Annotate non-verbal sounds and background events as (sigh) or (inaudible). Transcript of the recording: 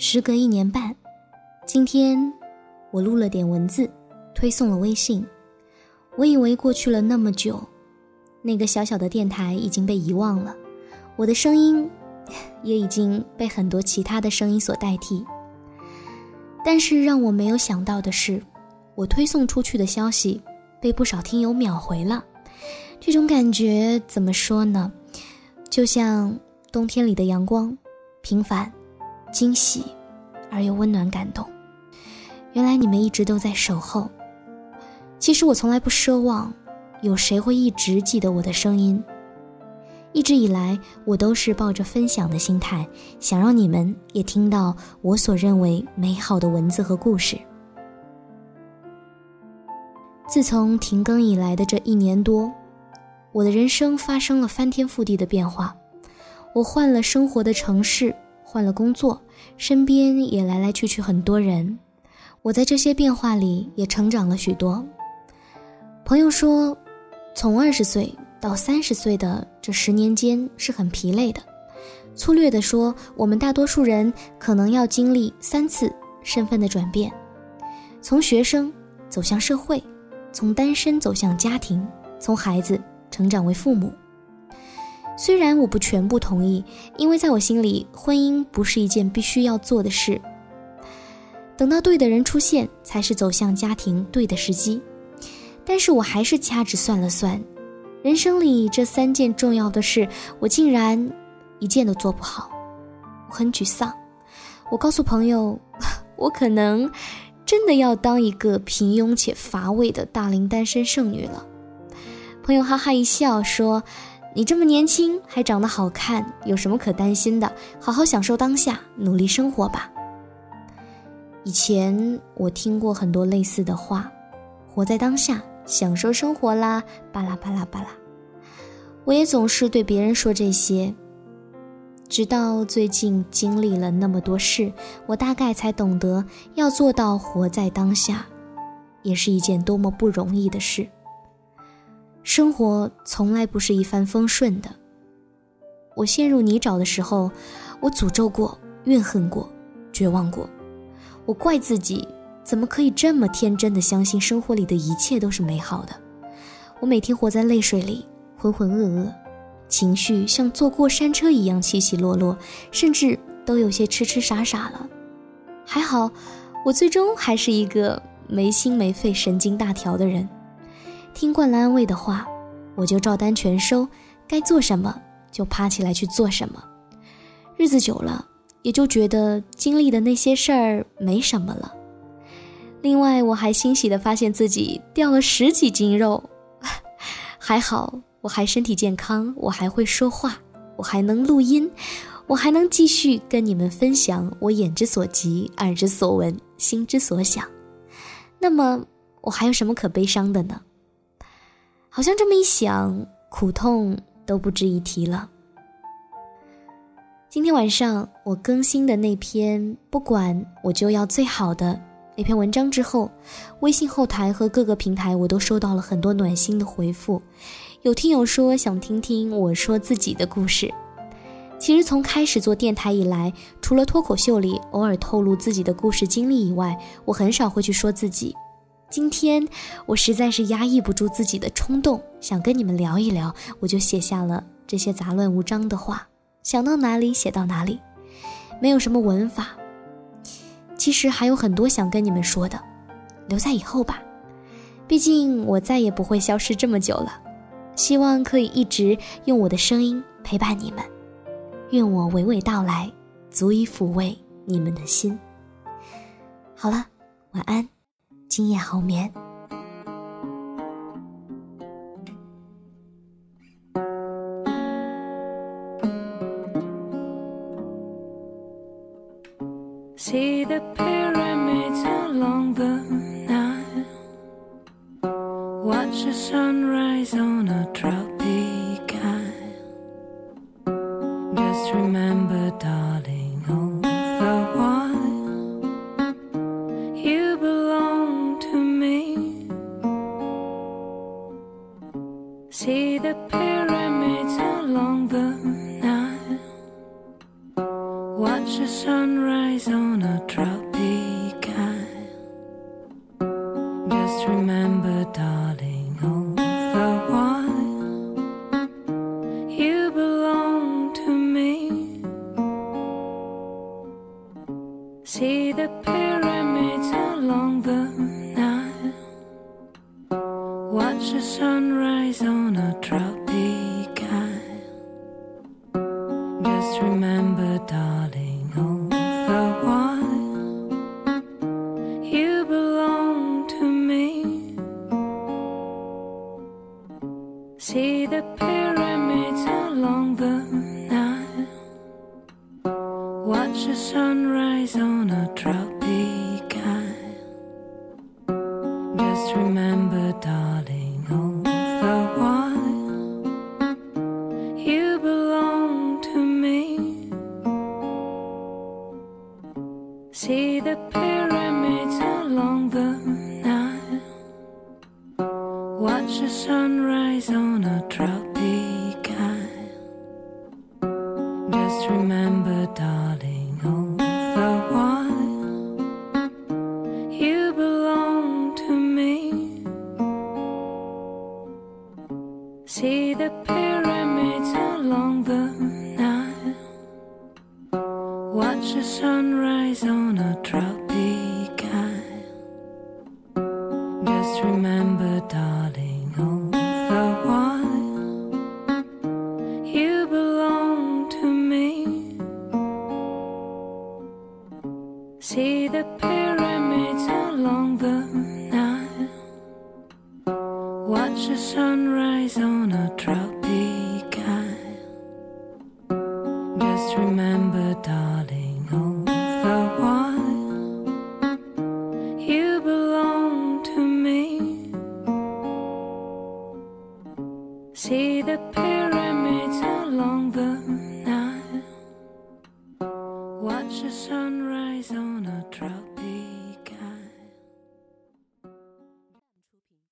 时隔一年半，今天我录了点文字，推送了微信。我以为过去了那么久，那个小小的电台已经被遗忘了，我的声音 (laughs) 也已经被很多其他的声音所代替。但是让我没有想到的是，我推送出去的消息被不少听友秒回了。这种感觉怎么说呢？就像冬天里的阳光，平凡、惊喜而又温暖感动。原来你们一直都在守候。其实我从来不奢望有谁会一直记得我的声音。一直以来，我都是抱着分享的心态，想让你们也听到我所认为美好的文字和故事。自从停更以来的这一年多，我的人生发生了翻天覆地的变化。我换了生活的城市，换了工作，身边也来来去去很多人。我在这些变化里也成长了许多。朋友说，从二十岁。到三十岁的这十年间是很疲累的。粗略地说，我们大多数人可能要经历三次身份的转变：从学生走向社会，从单身走向家庭，从孩子成长为父母。虽然我不全部同意，因为在我心里，婚姻不是一件必须要做的事。等到对的人出现，才是走向家庭对的时机。但是我还是掐指算了算。人生里这三件重要的事，我竟然一件都做不好，我很沮丧。我告诉朋友，(laughs) 我可能真的要当一个平庸且乏味的大龄单身剩女了。朋友哈哈一笑说：“你这么年轻，还长得好看，有什么可担心的？好好享受当下，努力生活吧。”以前我听过很多类似的话，活在当下。享受生活啦，巴拉巴拉巴拉。我也总是对别人说这些，直到最近经历了那么多事，我大概才懂得，要做到活在当下，也是一件多么不容易的事。生活从来不是一帆风顺的。我陷入泥沼的时候，我诅咒过，怨恨过，绝望过，我怪自己。怎么可以这么天真的相信生活里的一切都是美好的？我每天活在泪水里，浑浑噩噩，情绪像坐过山车一样起起落落，甚至都有些痴痴傻傻了。还好，我最终还是一个没心没肺、神经大条的人。听惯了安慰的话，我就照单全收，该做什么就爬起来去做什么。日子久了，也就觉得经历的那些事儿没什么了。另外，我还欣喜地发现自己掉了十几斤肉，(laughs) 还好我还身体健康，我还会说话，我还能录音，我还能继续跟你们分享我眼之所及、耳之所闻、心之所想。那么，我还有什么可悲伤的呢？好像这么一想，苦痛都不值一提了。今天晚上我更新的那篇，不管我就要最好的。那篇文章之后，微信后台和各个平台我都收到了很多暖心的回复。有听友说想听听我说自己的故事。其实从开始做电台以来，除了脱口秀里偶尔透露自己的故事经历以外，我很少会去说自己。今天我实在是压抑不住自己的冲动，想跟你们聊一聊，我就写下了这些杂乱无章的话，想到哪里写到哪里，没有什么文法。其实还有很多想跟你们说的，留在以后吧。毕竟我再也不会消失这么久了，希望可以一直用我的声音陪伴你们。愿我娓娓道来，足以抚慰你们的心。好了，晚安，今夜好眠。See the pyramids along the Nile. Watch the sunrise on a tropic isle. Just remember, darling, On a tropic. Just remember, darling, all the while you belong to me. See the pyramids along the Nile. Watch the sunrise on a tropic Watch the sunrise on a tropic island. Just remember, darling, Just remember, darling, all the while you belong to me. See the pyramids along the Nile. Watch the sunrise on a tropic on a tropic isle. Just remember, darling, all the while you belong to me. See the pyramids along the Nile. Watch the sunrise on a tropic